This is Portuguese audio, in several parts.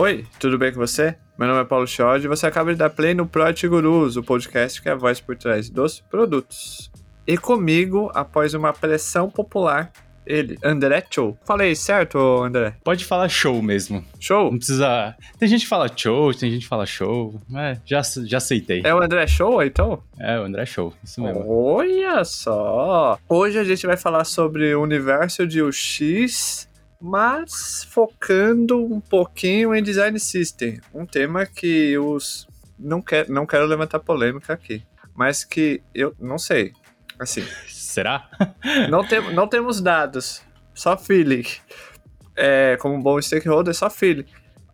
Oi, tudo bem com você? Meu nome é Paulo Chiodi e você acaba de dar play no Prot Gurus, o podcast que é a voz por trás dos produtos. E comigo, após uma pressão popular, ele, André Show. Falei certo, André? Pode falar show mesmo. Show? Não precisa. Tem gente que fala show, tem gente que fala show. É, já, já aceitei. É o André Show, então? É, o André Show, isso mesmo. Olha só! Hoje a gente vai falar sobre o universo de UX, mas focando um pouquinho em design system. Um tema que os. Não, quer, não quero levantar polêmica aqui, mas que eu não sei. Assim. Será? não, tem, não temos dados, só feeling. É, como um bom stakeholder, só feeling.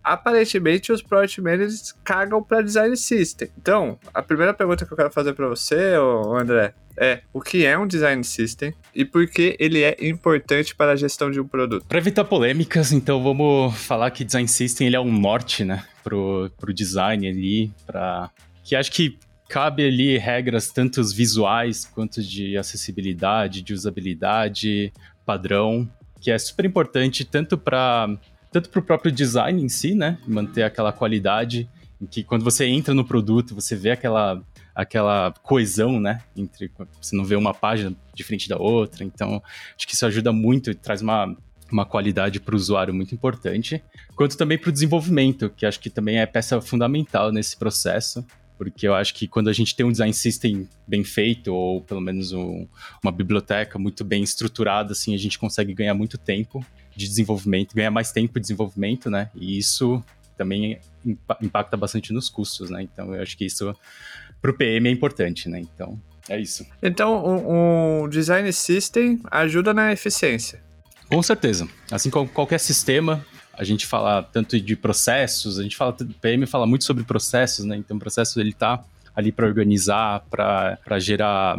Aparentemente, os Product Managers cagam para Design System. Então, a primeira pergunta que eu quero fazer para você, André, é o que é um Design System e por que ele é importante para a gestão de um produto? Para evitar polêmicas, então vamos falar que Design System ele é um norte, né, pro, pro design ali, para que acho que cabe ali regras tanto visuais quanto de acessibilidade, de usabilidade, padrão, que é super importante tanto para tanto para o próprio design em si, né, manter aquela qualidade, em que quando você entra no produto você vê aquela aquela coesão, né, entre você não vê uma página diferente da outra, então acho que isso ajuda muito e traz uma uma qualidade para o usuário muito importante, quanto também para o desenvolvimento, que acho que também é peça fundamental nesse processo, porque eu acho que quando a gente tem um design system bem feito, ou pelo menos um, uma biblioteca muito bem estruturada, assim, a gente consegue ganhar muito tempo de desenvolvimento, ganhar mais tempo de desenvolvimento, né? E isso também impacta bastante nos custos, né? Então eu acho que isso para o PM é importante, né? Então é isso. Então o, o design system ajuda na eficiência. Com certeza. Assim como qualquer sistema, a gente fala tanto de processos, a gente fala, o PM fala muito sobre processos, né? Então o processo ele tá ali para organizar, para gerar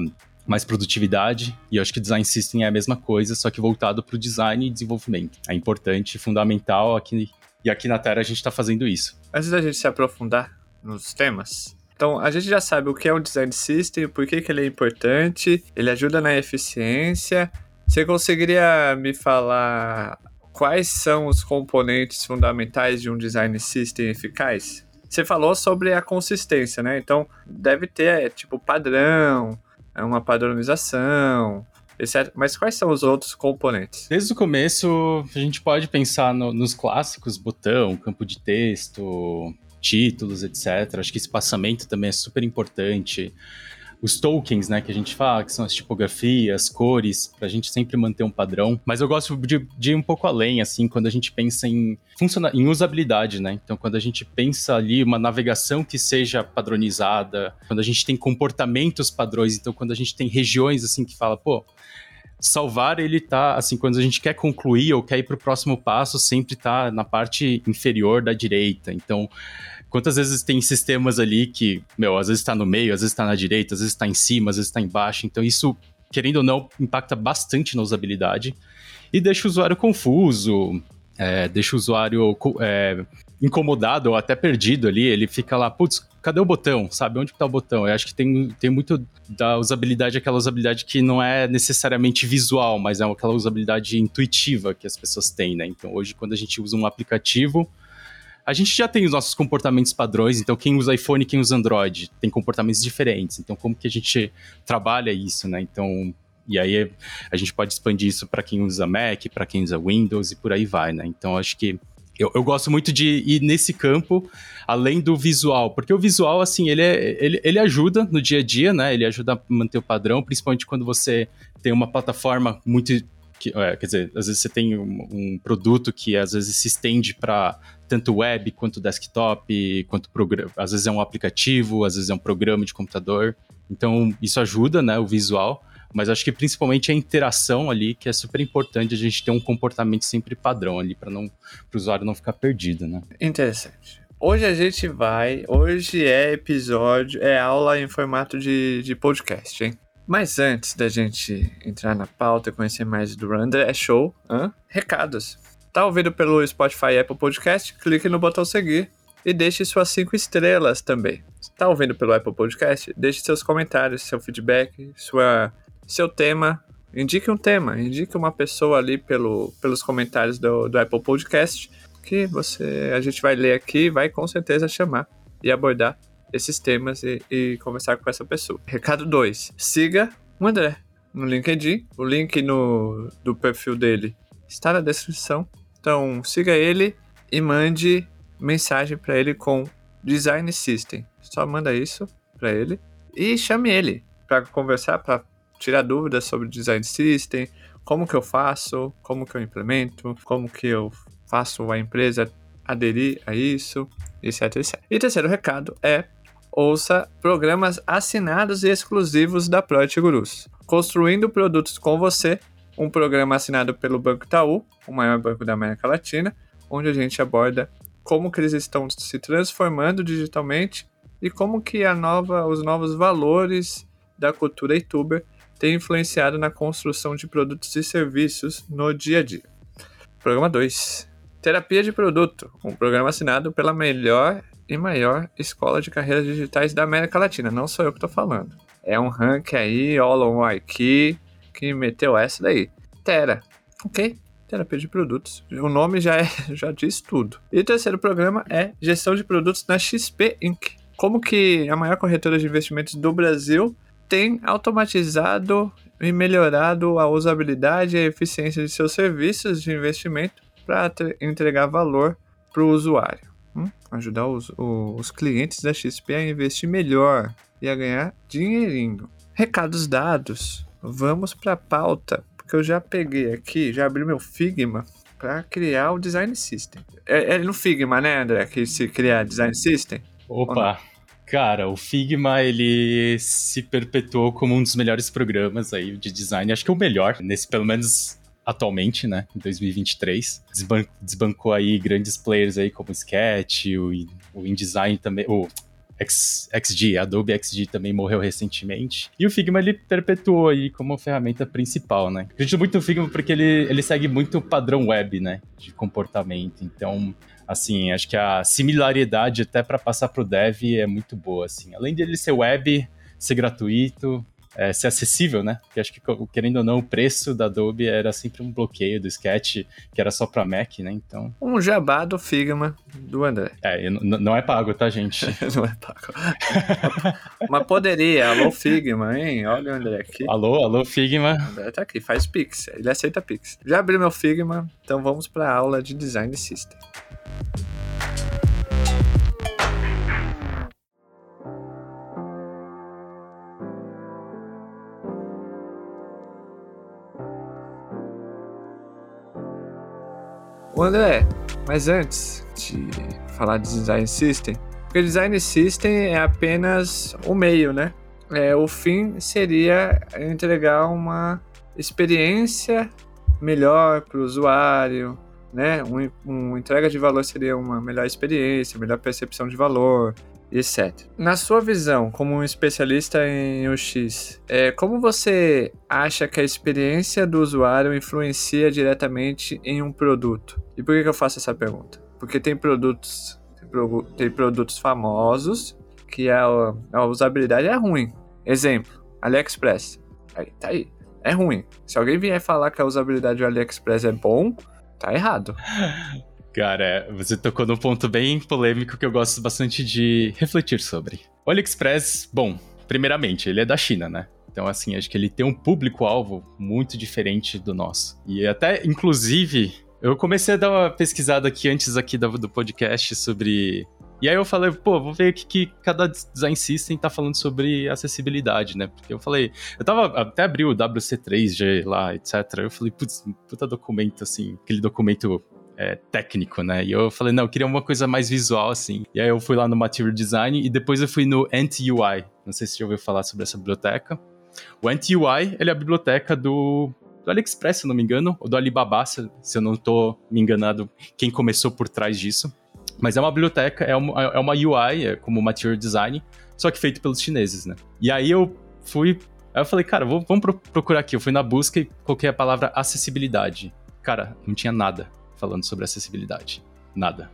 mais produtividade, e eu acho que design system é a mesma coisa, só que voltado para o design e desenvolvimento. É importante, fundamental aqui, e aqui na Terra a gente está fazendo isso. Antes da gente se aprofundar nos temas, então, a gente já sabe o que é um design system, por que, que ele é importante, ele ajuda na eficiência. Você conseguiria me falar quais são os componentes fundamentais de um design system eficaz? Você falou sobre a consistência, né? Então, deve ter, tipo, padrão, uma padronização, etc. Mas quais são os outros componentes? Desde o começo, a gente pode pensar no, nos clássicos, botão, campo de texto, títulos, etc. Acho que espaçamento também é super importante os tokens, né, que a gente fala, que são as tipografias, cores, para a gente sempre manter um padrão. Mas eu gosto de, de, ir um pouco além, assim, quando a gente pensa em, em usabilidade, né? Então, quando a gente pensa ali uma navegação que seja padronizada, quando a gente tem comportamentos padrões, então quando a gente tem regiões, assim, que fala, pô, salvar ele tá, assim, quando a gente quer concluir ou quer ir para o próximo passo, sempre tá na parte inferior da direita. Então, Quantas vezes tem sistemas ali que, meu, às vezes está no meio, às vezes está na direita, às vezes está em cima, às vezes está embaixo. Então isso, querendo ou não, impacta bastante na usabilidade e deixa o usuário confuso, é, deixa o usuário é, incomodado ou até perdido ali. Ele fica lá, putz, cadê o botão? Sabe onde está o botão? Eu acho que tem, tem muito da usabilidade, aquela usabilidade que não é necessariamente visual, mas é aquela usabilidade intuitiva que as pessoas têm, né? Então hoje, quando a gente usa um aplicativo a gente já tem os nossos comportamentos padrões, então quem usa iPhone quem usa Android tem comportamentos diferentes. Então, como que a gente trabalha isso, né? Então, e aí a gente pode expandir isso para quem usa Mac, para quem usa Windows e por aí vai, né? Então, acho que eu, eu, gosto muito de ir nesse campo, além do visual, porque o visual, assim, ele, é, ele, ele ajuda no dia a dia, né? Ele ajuda a manter o padrão, principalmente quando você tem uma plataforma muito que, é, quer dizer, às vezes você tem um, um produto que às vezes se estende para tanto web quanto desktop, quanto programa. Às vezes é um aplicativo, às vezes é um programa de computador. Então isso ajuda, né, o visual. Mas acho que principalmente a interação ali, que é super importante a gente ter um comportamento sempre padrão ali, para o usuário não ficar perdido, né? Interessante. Hoje a gente vai. Hoje é episódio, é aula em formato de, de podcast, hein? Mas antes da gente entrar na pauta e conhecer mais do Randa, é show, hã? recados. Tá ouvindo pelo Spotify e Apple Podcast? Clique no botão seguir e deixe suas cinco estrelas também. Tá ouvindo pelo Apple Podcast? Deixe seus comentários, seu feedback, sua, seu tema. Indique um tema, indique uma pessoa ali pelo, pelos comentários do, do Apple Podcast que você a gente vai ler aqui, vai com certeza chamar e abordar esses temas e, e conversar com essa pessoa. Recado 2. Siga o André no LinkedIn. O link no, do perfil dele está na descrição. Então siga ele e mande mensagem para ele com Design System. Só manda isso para ele e chame ele para conversar, para tirar dúvidas sobre Design System, como que eu faço, como que eu implemento, como que eu faço a empresa aderir a isso, etc, etc. E terceiro recado é ouça programas assinados e exclusivos da Project Gurus. Construindo produtos com você, um programa assinado pelo Banco Itaú, o maior banco da América Latina, onde a gente aborda como que eles estão se transformando digitalmente e como que a nova, os novos valores da cultura youtuber têm influenciado na construção de produtos e serviços no dia a dia. Programa 2. Terapia de Produto, um programa assinado pela melhor e maior escola de carreiras digitais da América Latina. Não sou eu que estou falando. É um rank aí, All on Wiki, que meteu essa daí. Tera, ok? Terapia de produtos. O nome já, é, já diz tudo. E o terceiro programa é Gestão de Produtos na XP Inc. Como que a maior corretora de investimentos do Brasil tem automatizado e melhorado a usabilidade e a eficiência de seus serviços de investimento para entregar valor para o usuário. Hum? Ajudar os, os clientes da XP a investir melhor e a ganhar dinheirinho. Recados dados. Vamos para a pauta, porque eu já peguei aqui, já abri meu Figma para criar o Design System. É, é, no Figma, né, André, que se criar Design System? Opa! Cara, o Figma, ele se perpetuou como um dos melhores programas aí de design. Acho que é o melhor, nesse, pelo menos atualmente, né, em 2023. Desban desbancou aí grandes players aí como o Sketch, o, o InDesign também, o X, XG, Adobe XG também morreu recentemente. E o Figma ele perpetuou aí como ferramenta principal, né? Acredito muito no Figma porque ele, ele segue muito o padrão web, né, de comportamento. Então, assim, acho que a similaridade até para passar pro dev é muito boa, assim. Além dele ser web, ser gratuito, é, ser acessível, né? Porque acho que, querendo ou não, o preço da Adobe era sempre um bloqueio do Sketch, que era só para Mac, né? Então. Um jabá do Figma do André. É, não é pago, tá, gente? não é pago. Mas poderia, alô Figma, hein? Olha o André aqui. Alô, alô Figma. O André tá aqui, faz Pix, ele aceita Pix. Já abri meu Figma, então vamos para a aula de Design System. André, mas antes de falar de Design System, porque Design System é apenas o meio, né? É, o fim seria entregar uma experiência melhor para o usuário, né? Um, um, entrega de valor seria uma melhor experiência, melhor percepção de valor, etc. Na sua visão, como um especialista em UX, é, como você acha que a experiência do usuário influencia diretamente em um produto? E por que, eu faço essa pergunta? Porque tem produtos, tem produtos famosos que a, a usabilidade é ruim. Exemplo, AliExpress. Aí, tá aí. É ruim. Se alguém vier falar que a usabilidade do AliExpress é bom, tá errado. Cara, você tocou num ponto bem polêmico que eu gosto bastante de refletir sobre. O AliExpress, bom, primeiramente, ele é da China, né? Então, assim, acho que ele tem um público-alvo muito diferente do nosso. E até, inclusive, eu comecei a dar uma pesquisada aqui antes aqui do, podcast sobre e aí eu falei, pô, vou ver o que, que cada design system tá falando sobre acessibilidade, né? Porque eu falei, eu tava, até abri o WC3G lá, etc. Eu falei, putz, puta documento, assim, aquele documento é, técnico, né? E eu falei, não, eu queria uma coisa mais visual, assim. E aí eu fui lá no Material Design e depois eu fui no Ant-UI. Não sei se você já ouviu falar sobre essa biblioteca. O Ant-UI, ele é a biblioteca do, do AliExpress, se não me engano, ou do Alibaba, se, se eu não tô me enganado, quem começou por trás disso. Mas é uma biblioteca, é uma, é uma UI, é como Material Design, só que feito pelos chineses, né? E aí eu fui... Aí eu falei, cara, vou, vamos procurar aqui. Eu fui na busca e coloquei a palavra acessibilidade. Cara, não tinha nada falando sobre acessibilidade. Nada.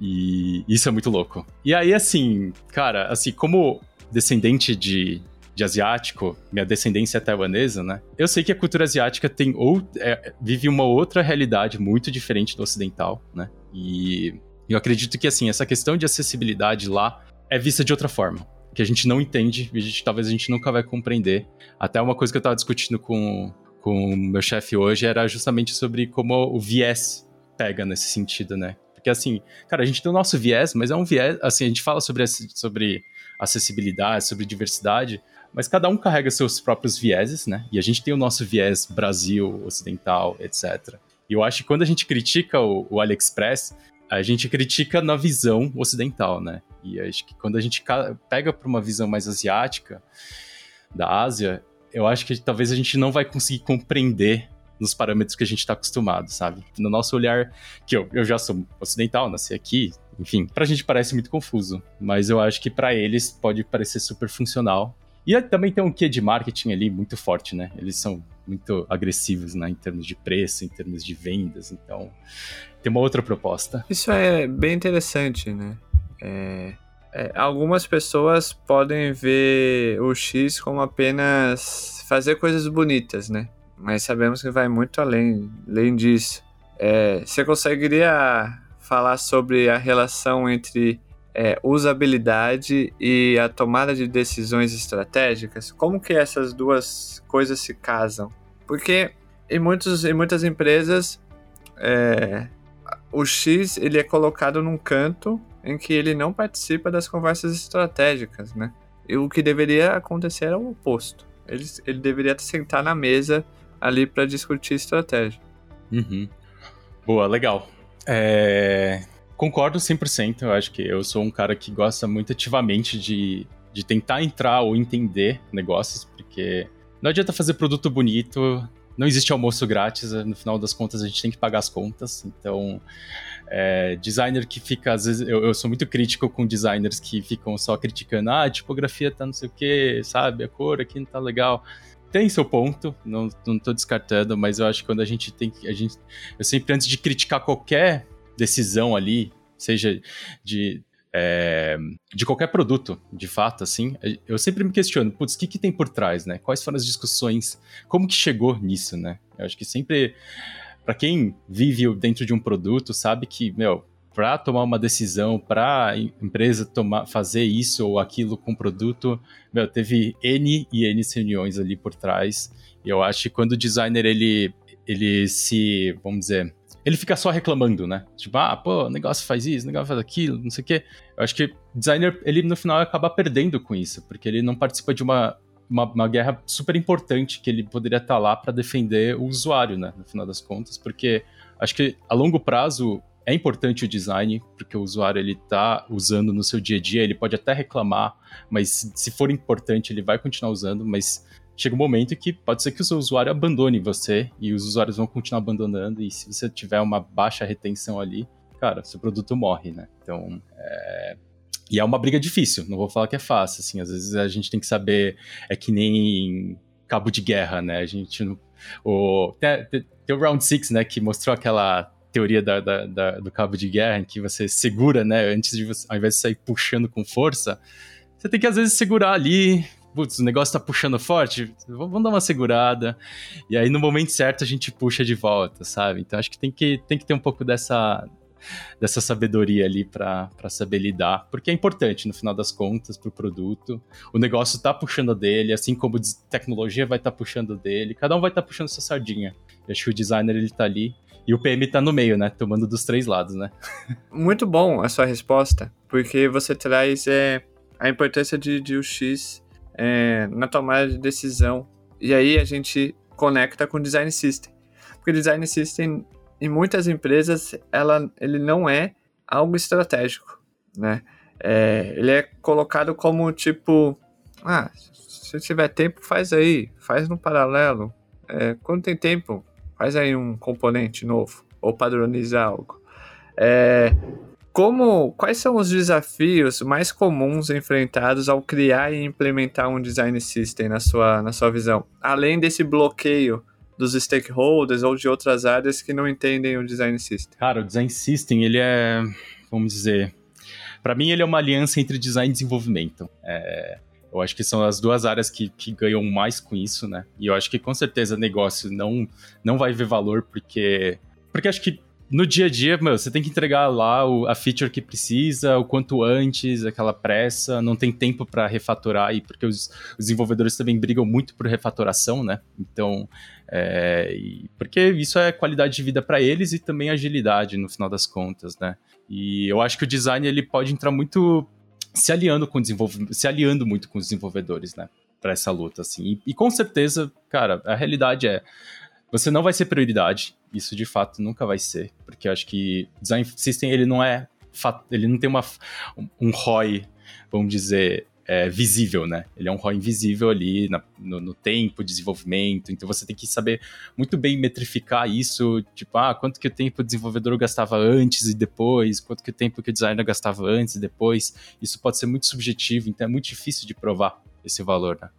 E isso é muito louco. E aí, assim, cara, assim, como descendente de, de asiático, minha descendência é taiwanesa, né? Eu sei que a cultura asiática tem ou, é, vive uma outra realidade muito diferente do ocidental, né? E eu acredito que, assim, essa questão de acessibilidade lá é vista de outra forma, que a gente não entende a gente, talvez a gente nunca vai compreender. Até uma coisa que eu estava discutindo com, com o meu chefe hoje era justamente sobre como o viés pega nesse sentido, né? Porque, assim, cara, a gente tem o nosso viés, mas é um viés, assim, a gente fala sobre, sobre acessibilidade, sobre diversidade, mas cada um carrega seus próprios vieses, né? E a gente tem o nosso viés Brasil, ocidental, etc. E eu acho que quando a gente critica o, o AliExpress, a gente critica na visão ocidental, né? E acho que quando a gente pega para uma visão mais asiática da Ásia, eu acho que talvez a gente não vai conseguir compreender nos parâmetros que a gente está acostumado, sabe? No nosso olhar, que eu, eu já sou ocidental, nasci aqui, enfim, pra gente parece muito confuso, mas eu acho que para eles pode parecer super funcional. E também tem um quê de marketing ali muito forte, né? Eles são muito agressivos né, em termos de preço, em termos de vendas, então tem uma outra proposta. Isso é bem interessante, né? É, é, algumas pessoas podem ver o X como apenas fazer coisas bonitas, né? mas sabemos que vai muito além, além disso. É, você conseguiria falar sobre a relação entre é, usabilidade e a tomada de decisões estratégicas? Como que essas duas coisas se casam? Porque em, muitos, em muitas empresas é, o X ele é colocado num canto em que ele não participa das conversas estratégicas, né? E o que deveria acontecer é o oposto. Ele, ele deveria sentar na mesa ali para discutir estratégia. Uhum. Boa, legal. É... Concordo 100%. Eu acho que eu sou um cara que gosta muito ativamente de, de tentar entrar ou entender negócios, porque não adianta fazer produto bonito, não existe almoço grátis, no final das contas a gente tem que pagar as contas. Então, é, designer que fica, às vezes, eu, eu, sou muito crítico com designers que ficam só criticando, ah, a tipografia tá não sei o que, sabe, a cor aqui não tá legal tem seu ponto, não, não tô descartando, mas eu acho que quando a gente tem que. A gente, eu sempre, antes de criticar qualquer decisão ali, seja de. É, de qualquer produto, de fato, assim, eu sempre me questiono, putz, o que, que tem por trás, né? Quais foram as discussões? Como que chegou nisso, né? Eu acho que sempre, para quem vive dentro de um produto, sabe que, meu, para tomar uma decisão, para empresa tomar, fazer isso ou aquilo com produto, meu, teve N e N reuniões ali por trás. E eu acho que quando o designer ele, ele se, vamos dizer, ele fica só reclamando, né? Tipo, ah, pô, o negócio faz isso, o negócio faz aquilo, não sei o quê. Eu acho que o designer, ele no final acaba perdendo com isso, porque ele não participa de uma, uma, uma guerra super importante que ele poderia estar lá para defender o usuário, né? No final das contas, porque acho que a longo prazo é importante o design, porque o usuário ele está usando no seu dia a dia, ele pode até reclamar, mas se for importante ele vai continuar usando, mas chega um momento que pode ser que o seu usuário abandone você e os usuários vão continuar abandonando e se você tiver uma baixa retenção ali, cara, seu produto morre, né? Então, é... E é uma briga difícil, não vou falar que é fácil, assim, às vezes a gente tem que saber, é que nem cabo de guerra, né? A gente O, tem, tem, tem o Round 6, né, que mostrou aquela teoria da, da, da, do cabo de guerra, em que você segura, né? Antes de você, ao invés de sair puxando com força, você tem que às vezes segurar ali. Putz, o negócio tá puxando forte, vamos dar uma segurada. E aí, no momento certo, a gente puxa de volta, sabe? Então, acho que tem que, tem que ter um pouco dessa, dessa sabedoria ali para saber lidar, porque é importante no final das contas para o produto. O negócio tá puxando dele, assim como tecnologia vai estar tá puxando dele, cada um vai estar tá puxando sua sardinha. Eu acho que o designer ele tá ali e o PM tá no meio, né? Tomando dos três lados, né? Muito bom a sua resposta, porque você traz é, a importância de, de UX é, na tomada de decisão. E aí a gente conecta com o Design System. Porque Design System, em muitas empresas, ela, ele não é algo estratégico, né? É, ele é colocado como tipo, ah, se tiver tempo, faz aí, faz no paralelo. É, quando tem tempo, faz aí um componente novo ou padroniza algo. É, como, quais são os desafios mais comuns enfrentados ao criar e implementar um design system na sua, na sua visão? Além desse bloqueio dos stakeholders ou de outras áreas que não entendem o design system. Cara, o design system, ele é, vamos dizer, para mim ele é uma aliança entre design e desenvolvimento. É, eu acho que são as duas áreas que, que ganham mais com isso, né? E eu acho que com certeza negócio não, não vai ver valor porque. Porque acho que no dia a dia, meu, você tem que entregar lá o, a feature que precisa, o quanto antes, aquela pressa, não tem tempo para refatorar aí, porque os, os, desenvolvedores também brigam muito por refatoração, né? Então, é, porque isso é qualidade de vida para eles e também agilidade no final das contas, né? E eu acho que o design ele pode entrar muito se aliando com se aliando muito com os desenvolvedores, né? Para essa luta, assim. E, e com certeza, cara, a realidade é você não vai ser prioridade, isso de fato nunca vai ser, porque eu acho que design system ele não é ele não tem uma um ROI, vamos dizer, é, visível, né? Ele é um ROI invisível ali na, no, no, tempo de desenvolvimento, então você tem que saber muito bem metrificar isso, tipo, ah, quanto que o tempo o desenvolvedor gastava antes e depois, quanto que o tempo que o designer gastava antes e depois, isso pode ser muito subjetivo, então é muito difícil de provar esse valor, né?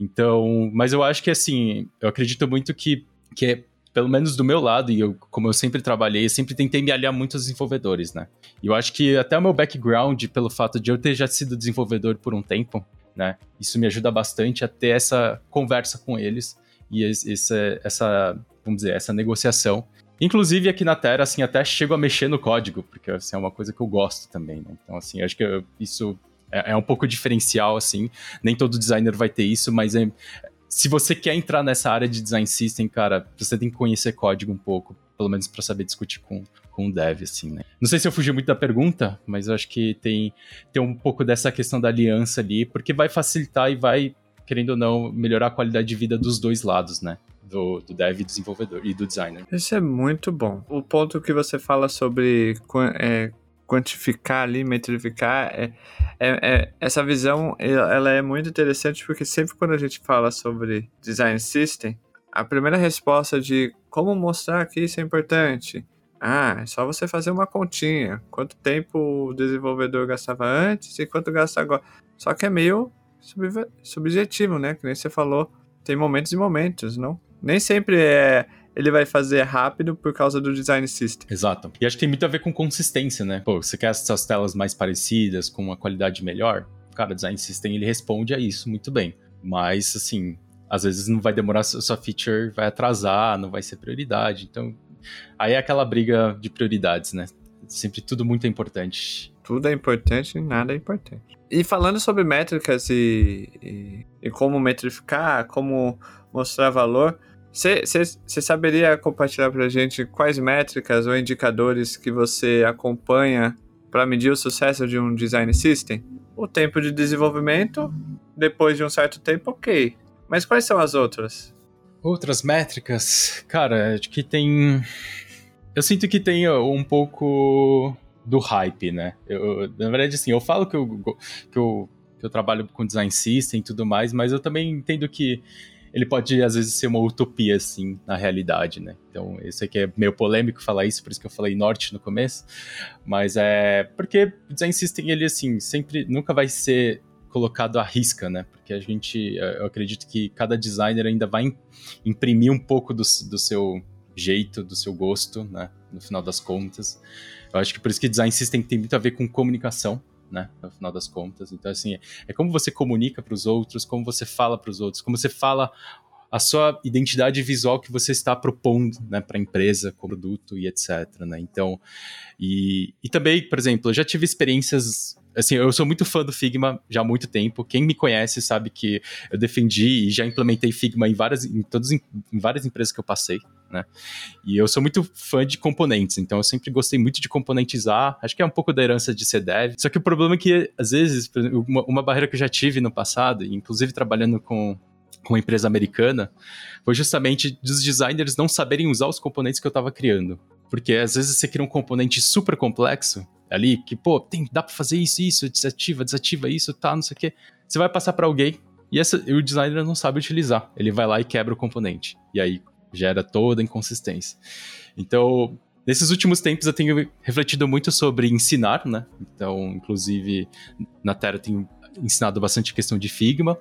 Então, mas eu acho que assim, eu acredito muito que que é, pelo menos do meu lado, e eu, como eu sempre trabalhei, eu sempre tentei me aliar muito aos desenvolvedores, né? E eu acho que até o meu background, pelo fato de eu ter já sido desenvolvedor por um tempo, né? Isso me ajuda bastante a ter essa conversa com eles e esse, essa, vamos dizer, essa negociação. Inclusive aqui na Terra, assim, até chego a mexer no código, porque assim, é uma coisa que eu gosto também, né? Então, assim, acho que eu, isso é, é, um pouco diferencial, assim. Nem todo designer vai ter isso, mas é, se você quer entrar nessa área de design system, cara, você tem que conhecer código um pouco, pelo menos para saber discutir com, com o dev, assim, né? Não sei se eu fugi muito da pergunta, mas eu acho que tem, tem um pouco dessa questão da aliança ali, porque vai facilitar e vai, querendo ou não, melhorar a qualidade de vida dos dois lados, né? Do, do dev desenvolvedor e do designer. Isso é muito bom. O ponto que você fala sobre é, quantificar ali, metrificar, é, é, é, essa visão ela é muito interessante porque sempre quando a gente fala sobre design system, a primeira resposta de como mostrar que isso é importante, ah, é só você fazer uma continha, quanto tempo o desenvolvedor gastava antes e quanto gasta agora. Só que é meio subjetivo, né? Que nem você falou, tem momentos e momentos, não? Nem sempre é ele vai fazer rápido por causa do design system. Exato. E acho que tem muito a ver com consistência, né? Pô, você quer essas telas mais parecidas, com uma qualidade melhor? Cara, o design system ele responde a isso muito bem. Mas, assim, às vezes não vai demorar, sua feature vai atrasar, não vai ser prioridade. Então, aí é aquela briga de prioridades, né? Sempre tudo muito importante. Tudo é importante e nada é importante. E falando sobre métricas e, e, e como metrificar, como mostrar valor, você saberia compartilhar para a gente quais métricas ou indicadores que você acompanha para medir o sucesso de um design system? O tempo de desenvolvimento, depois de um certo tempo, ok. Mas quais são as outras? Outras métricas? Cara, acho que tem. Eu sinto que tem um pouco do hype, né? Eu, na verdade, assim, eu falo que eu, que eu, que eu trabalho com design system e tudo mais, mas eu também entendo que ele pode às vezes ser uma utopia, assim, na realidade, né? Então, isso aqui é meio polêmico falar isso, por isso que eu falei norte no começo, mas é porque o design system, ele, assim, sempre, nunca vai ser colocado à risca, né? Porque a gente, eu acredito que cada designer ainda vai imprimir um pouco do, do seu jeito, do seu gosto, né? No final das contas. Eu acho que por isso que design system tem muito a ver com comunicação, né? No final das contas. Então, assim, é como você comunica para os outros, como você fala para os outros, como você fala a sua identidade visual que você está propondo né, para a empresa, produto e etc. Né? Então, e, e também, por exemplo, eu já tive experiências assim, eu sou muito fã do Figma já há muito tempo. Quem me conhece sabe que eu defendi e já implementei Figma em várias, em todas, em várias empresas que eu passei, né? E eu sou muito fã de componentes, então eu sempre gostei muito de componentizar. Acho que é um pouco da herança de ser dev. Só que o problema é que, às vezes, uma, uma barreira que eu já tive no passado, inclusive trabalhando com com uma empresa americana, foi justamente dos designers não saberem usar os componentes que eu estava criando. Porque às vezes você cria um componente super complexo ali, que, pô, tem, dá pra fazer isso, isso, desativa, desativa isso, tá, não sei o quê. Você vai passar para alguém e, essa, e o designer não sabe utilizar. Ele vai lá e quebra o componente. E aí gera toda a inconsistência. Então, nesses últimos tempos eu tenho refletido muito sobre ensinar, né? Então, inclusive, na Terra eu tenho ensinado bastante questão de Figma,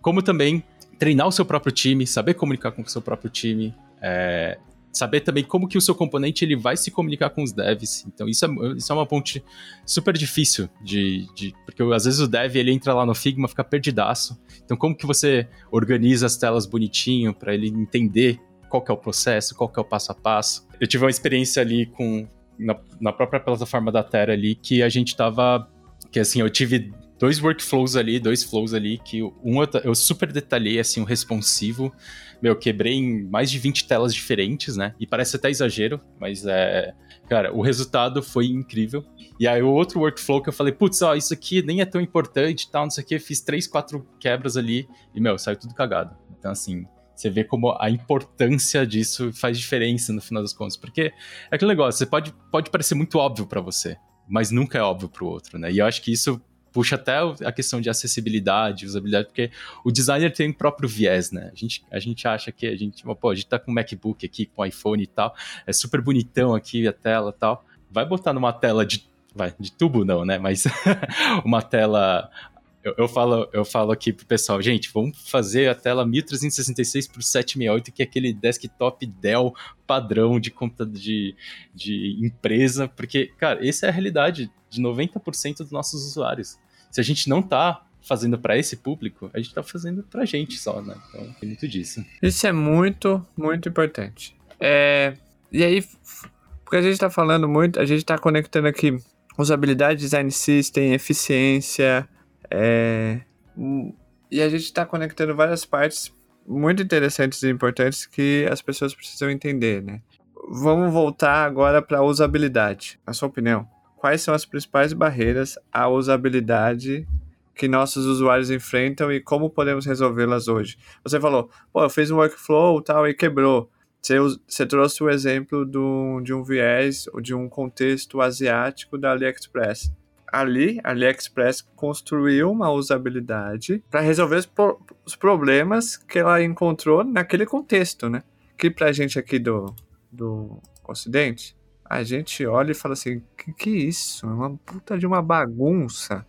como também treinar o seu próprio time, saber comunicar com o seu próprio time, é, saber também como que o seu componente ele vai se comunicar com os devs. Então isso é, isso é uma ponte super difícil de, de porque às vezes o dev ele entra lá no Figma fica perdidaço. Então como que você organiza as telas bonitinho para ele entender qual que é o processo, qual que é o passo a passo. Eu tive uma experiência ali com na, na própria plataforma da Terra ali que a gente tava que assim, eu tive dois workflows ali, dois flows ali, que um eu, eu super detalhei, assim, o responsivo. Meu, quebrei em mais de 20 telas diferentes, né? E parece até exagero, mas é. Cara, o resultado foi incrível. E aí, o outro workflow que eu falei, putz, ó, isso aqui nem é tão importante tal, não sei o que, fiz três, quatro quebras ali e, meu, saiu tudo cagado. Então, assim, você vê como a importância disso faz diferença no final das contas. Porque é aquele negócio, você pode, pode parecer muito óbvio para você, mas nunca é óbvio para o outro, né? E eu acho que isso puxa até a questão de acessibilidade, usabilidade, porque o designer tem o próprio viés, né? A gente, a gente acha que a gente, pô, a gente tá com o MacBook aqui, com iPhone e tal, é super bonitão aqui a tela e tal. Vai botar numa tela de vai, de tubo não, né? Mas uma tela eu, eu, falo, eu falo aqui pro pessoal, gente, vamos fazer a tela 1366 por 768, que é aquele desktop Dell padrão de conta de, de empresa, porque, cara, essa é a realidade de 90% dos nossos usuários. Se a gente não tá fazendo para esse público, a gente tá fazendo pra gente só, né? Então, tem muito disso. Isso é muito, muito importante. É, e aí, porque a gente tá falando muito, a gente tá conectando aqui usabilidade, design system, eficiência, é, e a gente está conectando várias partes muito interessantes e importantes que as pessoas precisam entender, né? Vamos voltar agora para a usabilidade. Na sua opinião, quais são as principais barreiras à usabilidade que nossos usuários enfrentam e como podemos resolvê-las hoje? Você falou, pô, eu fiz um workflow tal e quebrou. Você, você trouxe o exemplo do, de um viés ou de um contexto asiático da AliExpress ali, a AliExpress construiu uma usabilidade para resolver os, pro os, problemas que ela encontrou naquele contexto, né? Que pra gente aqui do, do Ocidente, a gente olha e fala assim, que que isso? É uma puta de uma bagunça,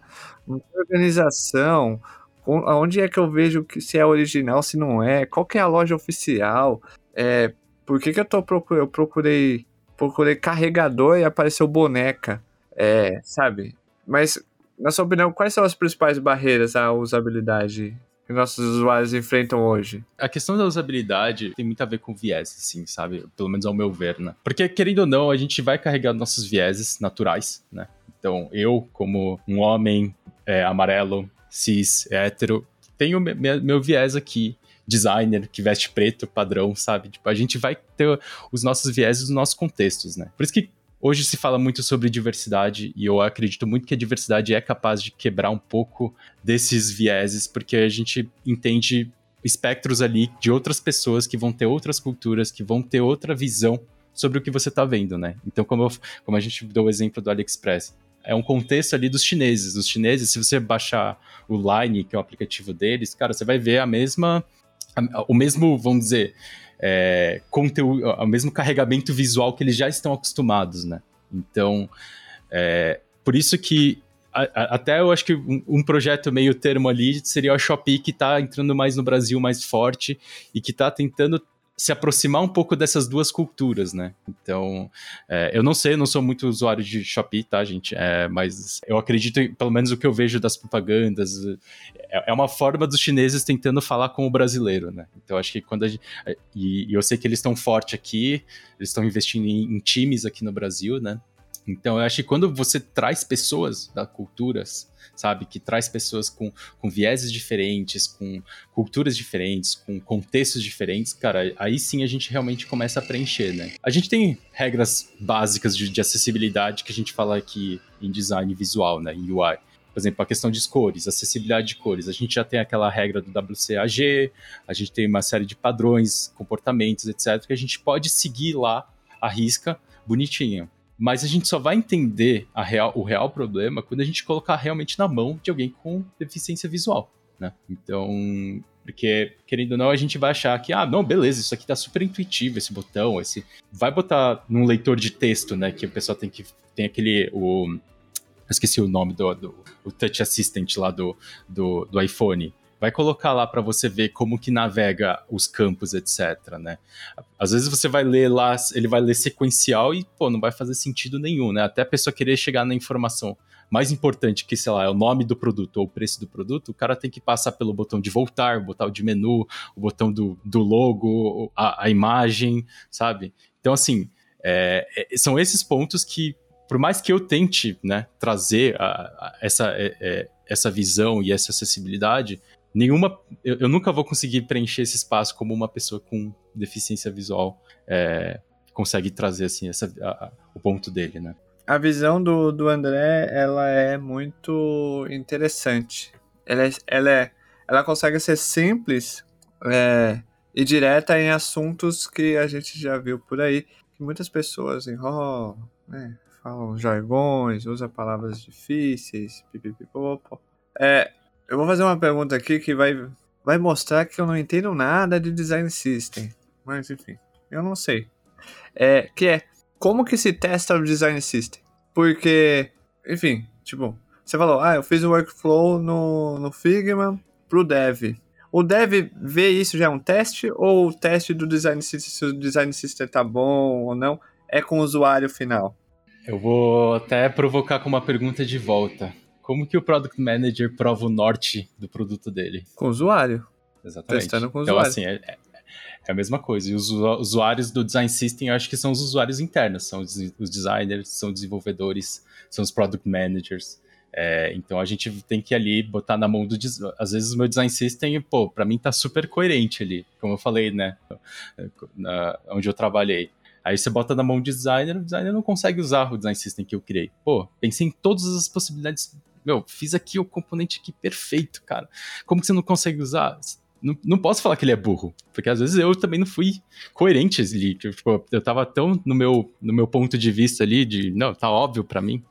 uma organização, onde é que eu vejo que se é original, se não é, qual que é a loja oficial, é, por que que eu tô procurando, eu procurei, procurei carregador e apareceu boneca, é, sabe? Mas, na sua opinião, quais são as principais barreiras à usabilidade que nossos usuários enfrentam hoje? A questão da usabilidade tem muito a ver com viés, assim, sabe? Pelo menos ao meu ver, né? Porque, querendo ou não, a gente vai carregar nossos vieses naturais, né? Então, eu, como um homem é, amarelo, cis, hétero, tenho meu, viés aqui, designer que veste preto, padrão, sabe? Tipo, a gente vai ter os nossos vieses nos nossos contextos, né? Por isso que Hoje se fala muito sobre diversidade e eu acredito muito que a diversidade é capaz de quebrar um pouco desses vieses, porque a gente entende espectros ali de outras pessoas que vão ter outras culturas, que vão ter outra visão sobre o que você está vendo, né? Então, como, eu, como a gente deu o exemplo do AliExpress, é um contexto ali dos chineses. Os chineses, se você baixar o Line, que é o aplicativo deles, cara, você vai ver a mesma, o mesmo, vamos dizer, é, conteúdo, o mesmo carregamento visual que eles já estão acostumados, né? Então, é, por isso que a, a, até eu acho que um, um, projeto meio termo ali seria a Shopee que está entrando mais no Brasil mais forte e que está tentando se aproximar um pouco dessas duas culturas, né? Então, é, eu não sei, não sou muito usuário de Shopee, tá, gente? É, mas eu acredito, pelo menos o que eu vejo das propagandas, é, é, uma forma dos chineses tentando falar com o brasileiro, né? Então, acho que quando a gente, e, e eu sei que eles estão forte aqui, eles estão investindo em, em times aqui no Brasil, né? Então, eu acho que quando você traz pessoas da culturas sabe? Que traz pessoas com, com vieses diferentes, com culturas diferentes, com contextos diferentes, cara, aí sim a gente realmente começa a preencher, né? A gente tem regras básicas de, de acessibilidade que a gente fala aqui em design visual, né? Em UI. Por exemplo, a questão de cores, acessibilidade de cores. A gente já tem aquela regra do WCAG, a gente tem uma série de padrões, comportamentos, etc., que a gente pode seguir lá a risca bonitinho. Mas a gente só vai entender real, o real problema quando a gente colocar realmente na mão de alguém com deficiência visual, né? Então, porque, querendo ou não, a gente vai achar que, ah, não, beleza, isso aqui tá super intuitivo, esse botão, esse... Vai botar num leitor de texto, né, que o pessoal tem que... Tem aquele... O, esqueci o nome do, do o Touch Assistant lá do, do, do iPhone vai colocar lá para você ver como que navega os campos, etc, né? Às vezes você vai ler lá, ele vai ler sequencial e, pô, não vai fazer sentido nenhum, né? Até a pessoa querer chegar na informação mais importante que, sei lá, é o nome do produto ou o preço do produto, o cara tem que passar pelo botão de voltar, o botão de menu, o botão do, do logo, a, a imagem, sabe? Então, assim, é, é, são esses pontos que, por mais que eu tente né, trazer a, a, essa, é, é essa visão e essa acessibilidade, nenhuma. Eu, eu, nunca vou conseguir preencher esse espaço como uma pessoa com deficiência visual é, consegue trazer assim essa, a, o ponto dele, né? A visão do, do André ela é muito interessante. Ela, é, ela, é, ela consegue ser simples é, e direta em assuntos que a gente já viu por aí, que muitas pessoas enrolam, né, falam jargões, usam palavras difíceis. É, eu vou fazer uma pergunta aqui que vai, vai mostrar que eu não entendo nada de design system. Mas enfim, eu não sei. É, que é como que se testa o design system? Porque, enfim, tipo, você falou, ah, eu fiz o workflow no, no Figma pro dev. O dev vê isso já é um teste ou o teste do design system, se o design system tá bom ou não, é com o usuário final? Eu vou até provocar com uma pergunta de volta. Como que o Product Manager prova o norte do produto dele? Com o usuário. Exatamente. Testando com o então, usuário. Então, assim, é, é, a mesma coisa. E os usuários do Design System, eu acho que são os usuários internos. São os, os designers, são desenvolvedores, são os Product Managers. É, então a gente tem que ali botar na mão do às vezes o meu design system, pô, para mim tá super coerente ali, como eu falei, né, na, onde eu trabalhei. Aí você bota na mão do designer, o designer não consegue usar o design system que eu criei. Pô, pensei em todas as possibilidades meu, fiz aqui o componente aqui perfeito, cara. Como que você não consegue usar? Não, não posso falar que ele é burro, porque às vezes eu também não fui coerente ali. Tipo, eu tava tão no meu, no meu ponto de vista ali, de, não, tá óbvio para mim,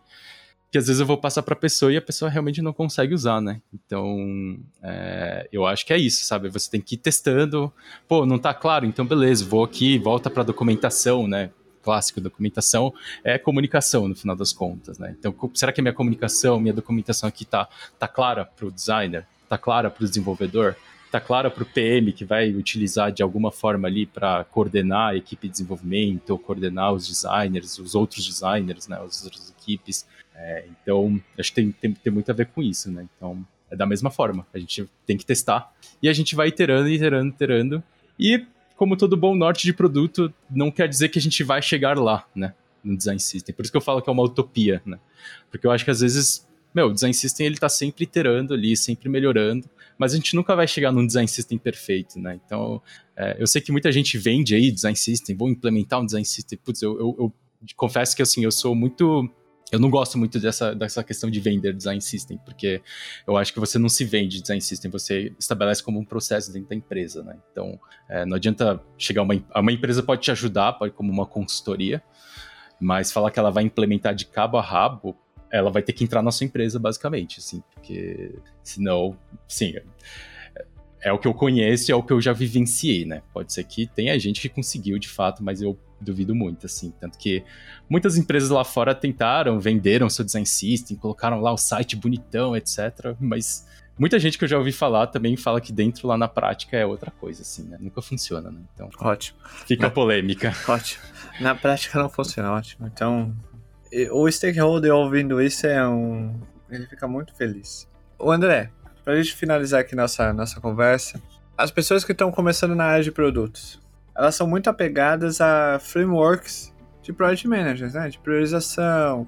que às vezes eu vou passar pra pessoa e a pessoa realmente não consegue usar, né? Então, é, eu acho que é isso, sabe? Você tem que ir testando. Pô, não tá claro? Então, beleza, vou aqui, volta pra documentação, né? Clássico, documentação é comunicação no final das contas, né? Então, será que a minha comunicação, minha documentação aqui tá, tá clara para o designer? Tá clara para o desenvolvedor? Tá clara para o PM que vai utilizar de alguma forma ali para coordenar a equipe de desenvolvimento, coordenar os designers, os outros designers, né? As outras equipes. É, então, acho que tem, tem, tem muito a ver com isso, né? Então, é da mesma forma. A gente tem que testar e a gente vai iterando, iterando, iterando. E como todo bom norte de produto, não quer dizer que a gente vai chegar lá, né? No design system. Por isso que eu falo que é uma utopia, né? Porque eu acho que às vezes, meu, o design system ele tá sempre iterando ali, sempre melhorando, mas a gente nunca vai chegar num design system perfeito, né? Então, é, eu sei que muita gente vende aí design system, vou implementar um design system. Putz, eu, eu, eu confesso que assim, eu sou muito eu não gosto muito dessa, dessa questão de vender design system, porque eu acho que você não se vende design system, você estabelece como um processo dentro da empresa, né? Então, é, não adianta chegar uma, uma empresa pode te ajudar, pode como uma consultoria, mas falar que ela vai implementar de cabo a rabo, ela vai ter que entrar na sua empresa, basicamente, assim, porque senão, sim, é, é o que eu conheço, é o que eu já vivenciei, né? Pode ser que tenha gente que conseguiu de fato, mas eu duvido muito, assim. Tanto que muitas empresas lá fora tentaram, venderam seu design system, colocaram lá o site bonitão, etc. Mas muita gente que eu já ouvi falar também fala que dentro lá na prática é outra coisa, assim, né? Nunca funciona, né? Então. Ótimo. Fica na... polêmica. Ótimo. Na prática não funciona, ótimo. Então, o stakeholder ouvindo isso é um. Ele fica muito feliz. O André, pra gente finalizar aqui nossa, nossa conversa, as pessoas que estão começando na área de produtos, elas são muito apegadas a frameworks de project managers, né? De priorização,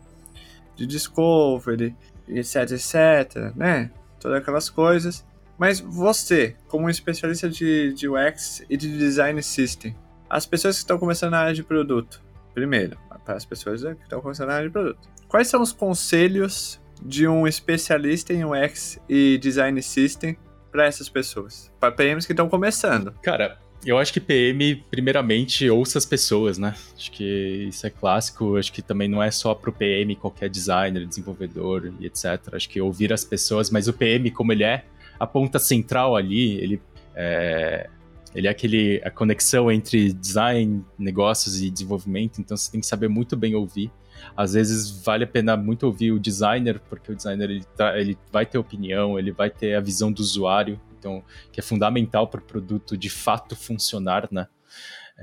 de discovery, etc, etc, né? Todas aquelas coisas. Mas você, como um especialista de, de UX e de design system, as pessoas que estão começando na área de produto, primeiro, para as pessoas que estão começando na área de produto, quais são os conselhos de um especialista em UX e design system para essas pessoas? Para PMs que estão começando. Cara, eu acho que PM, primeiramente, ouça as pessoas, né? Acho que isso é clássico. Acho que também não é só pro PM, qualquer designer, desenvolvedor e etc. Acho que ouvir as pessoas, mas o PM, como ele é a ponta central ali, ele é, ele é aquele, a conexão entre design, negócios e desenvolvimento, então você tem que saber muito bem ouvir. Às vezes vale a pena muito ouvir o designer, porque o designer ele, tá, ele vai ter opinião, ele vai ter a visão do usuário, então que é fundamental para o produto de fato funcionar, né?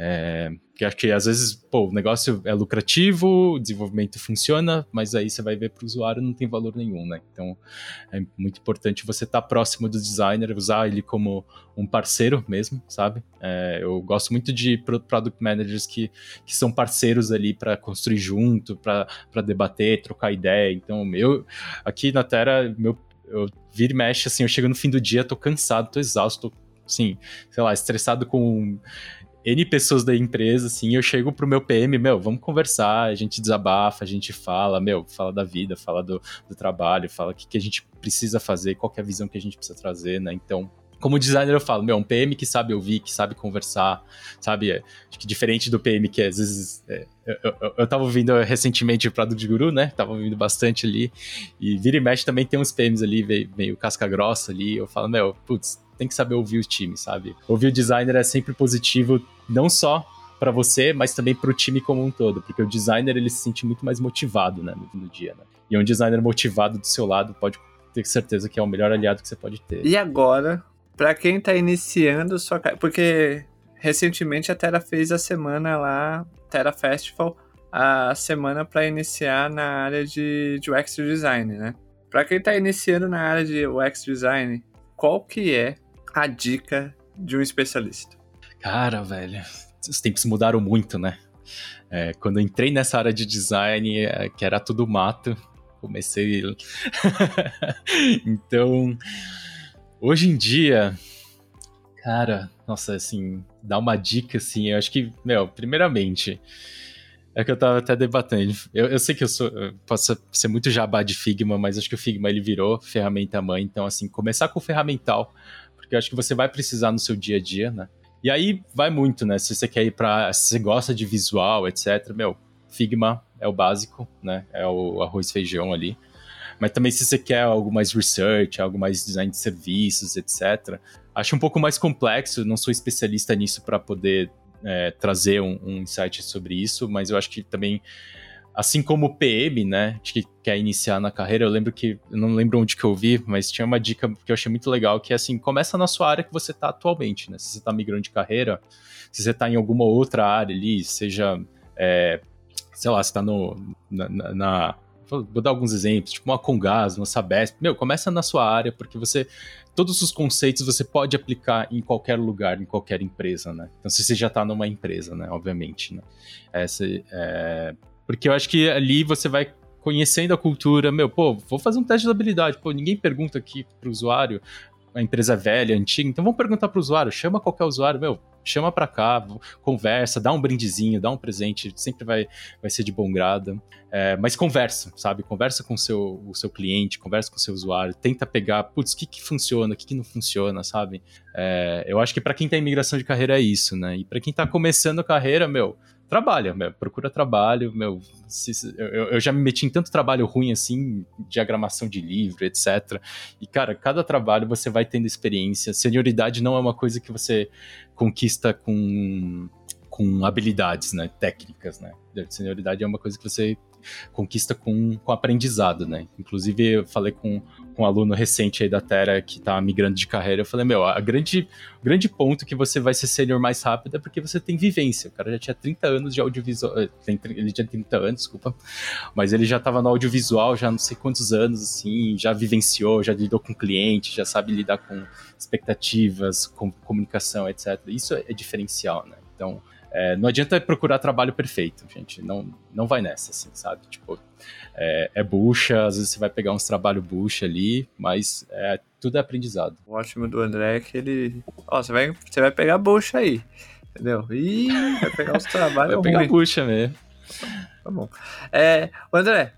É, que acho que às vezes, pô, o negócio é lucrativo, o desenvolvimento funciona, mas aí você vai ver para o usuário não tem valor nenhum, né? Então é muito importante você estar tá próximo do designer, usar ele como um parceiro mesmo, sabe? É, eu gosto muito de product managers que, que são parceiros ali para construir junto, para debater, trocar ideia. Então, eu aqui na Terra, meu, eu vira e mexe, assim, eu chego no fim do dia, tô cansado, tô exausto, tô, assim, sei lá, estressado com N pessoas da empresa, assim, eu chego pro meu PM, meu, vamos conversar, a gente desabafa, a gente fala, meu, fala da vida, fala do, do trabalho, fala o que, que a gente precisa fazer, qual é a visão que a gente precisa trazer, né? Então, como designer eu falo, meu, um PM que sabe ouvir, que sabe conversar, sabe? É, acho que diferente do PM que às vezes. É, eu, eu, eu tava ouvindo recentemente o Product Guru, né? Tava ouvindo bastante ali. E vira e mexe também tem uns PMs ali, meio, meio casca grossa ali. Eu falo, meu, putz, tem que saber ouvir o time, sabe? Ouvir o designer é sempre positivo, não só para você, mas também para o time como um todo, porque o designer ele se sente muito mais motivado, né, no, no dia, né? E um designer motivado do seu lado pode ter certeza que é o melhor aliado que você pode ter. E agora, para quem está iniciando sua porque recentemente a Terra fez a semana lá, Terra Festival, a semana para iniciar na área de, de UX design, né? Para quem está iniciando na área de UX design, qual que é a dica de um especialista? Cara, velho, os tempos mudaram muito, né? É, quando eu entrei nessa área de design, é, que era tudo mato, comecei. então, hoje em dia, cara, nossa, assim, dá uma dica, assim, eu acho que, meu, primeiramente, é que eu tava até debatendo. Eu, eu sei que eu sou. Eu posso ser muito jabá de Figma, mas acho que o Figma ele virou ferramenta mãe. Então, assim, começar com o ferramental, porque eu acho que você vai precisar no seu dia a dia, né? E aí vai muito, né? Se você quer ir pra. Se você gosta de visual, etc., meu, Figma é o básico, né? É o arroz feijão ali. Mas também se você quer algo mais research, algo mais design de serviços, etc. Acho um pouco mais complexo, não sou especialista nisso para poder é, trazer um, um, insight sobre isso, mas eu acho que também, assim como o PM, né, que quer iniciar na carreira, eu lembro que, eu não lembro onde que eu vi, mas tinha uma dica que eu achei muito legal, que é assim, começa na sua área que você está atualmente, né, se você está migrando de carreira, se você está em alguma outra área ali, seja, é, sei lá, você está na, na, na vou dar alguns exemplos, tipo uma Congás, uma Sabesp, meu, começa na sua área, porque você todos os conceitos você pode aplicar em qualquer lugar, em qualquer empresa, né? Então, se você já está numa empresa, né? Obviamente, né? Essa, é... Porque eu acho que ali você vai conhecendo a cultura, meu, pô, vou fazer um teste de habilidade, pô, ninguém pergunta aqui para o usuário, a empresa é velha, antiga, então vamos perguntar para o usuário, chama qualquer usuário, meu, chama para cá, conversa, dá um brindezinho, dá um presente, sempre vai, vai ser de bom grado. É, mas conversa, sabe? Conversa com seu, o seu cliente, conversa com o seu usuário, tenta pegar, putz, o que, que funciona, o que, que não funciona, sabe? É, eu acho que para quem tá em migração de carreira é isso, né? E para quem tá começando a carreira, meu, trabalha, meu, procura trabalho, meu, se, eu, eu, já me meti em tanto trabalho ruim assim, diagramação de livro, etc. E, cara, cada trabalho você vai tendo experiência. Senioridade não é uma coisa que você conquista com, com habilidades, né, técnicas, né. Senioridade é uma coisa que você conquista com, com aprendizado, né? Inclusive, eu falei com, com um aluno recente aí da Terra que tá migrando de carreira, eu falei, meu, a grande, grande ponto que você vai ser sênior mais rápido é porque você tem vivência. O cara já tinha 30 anos de audiovisual, eh, ele tinha 30 anos, desculpa, mas ele já tava no audiovisual já não sei quantos anos, assim, já vivenciou, já lidou com cliente, já sabe lidar com expectativas, com comunicação, etc. Isso é diferencial, né? Então, é, não adianta procurar trabalho perfeito, gente. Não, não vai nessa, assim, sabe? Tipo, é, é bucha, às vezes você vai pegar uns trabalho bucha ali, mas é, tudo é aprendizado. O ótimo do André é que ele. Ó, você vai, você vai pegar bucha aí. Entendeu? Ih, vai pegar os trabalhos. vai pegar bucha mesmo. Tá bom. É, André,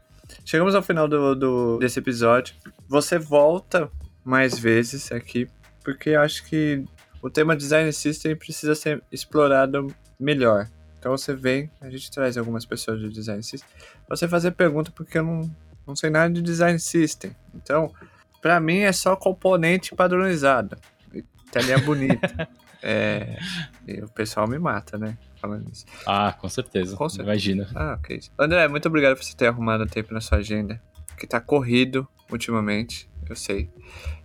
chegamos ao final do, do, desse episódio. Você volta mais vezes aqui, porque eu acho que o tema Design System precisa ser explorado melhor. Então você vem, a gente traz algumas pessoas de Design System, você fazer pergunta porque eu não, não sei nada de Design System. Então, para mim é só componente padronizado. Telinha bonita. é, e o pessoal me mata, né? Falando isso. Ah, com certeza. Com certeza. Imagina. Ah, ok. André, muito obrigado por você ter arrumado tempo na sua agenda. Que tá corrido ultimamente. Eu sei.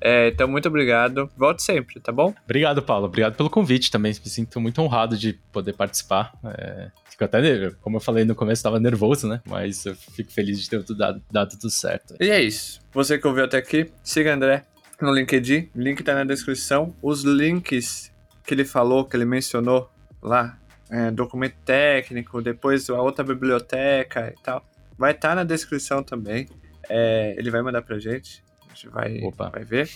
É, então, muito obrigado. Volte sempre, tá bom? Obrigado, Paulo. Obrigado pelo convite também. Me sinto muito honrado de poder participar. É, fico até, como eu falei no começo, estava nervoso, né? Mas eu fico feliz de ter tudo dado, dado tudo certo. E é isso. Você que ouviu até aqui, siga André no LinkedIn. O link tá na descrição. Os links que ele falou, que ele mencionou lá, é, documento técnico, depois a outra biblioteca e tal, vai estar tá na descrição também. É, ele vai mandar pra gente. Gente vai, vai ver.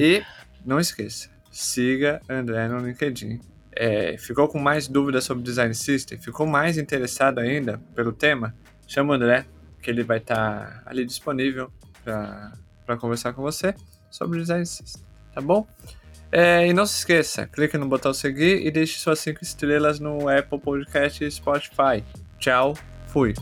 e não esqueça, siga André no LinkedIn. É, ficou com mais dúvidas sobre Design System? Ficou mais interessado ainda pelo tema? Chama o André, que ele vai estar tá ali disponível para conversar com você sobre Design System. Tá bom? É, e não se esqueça, clique no botão seguir e deixe suas 5 estrelas no Apple Podcast e Spotify. Tchau, fui.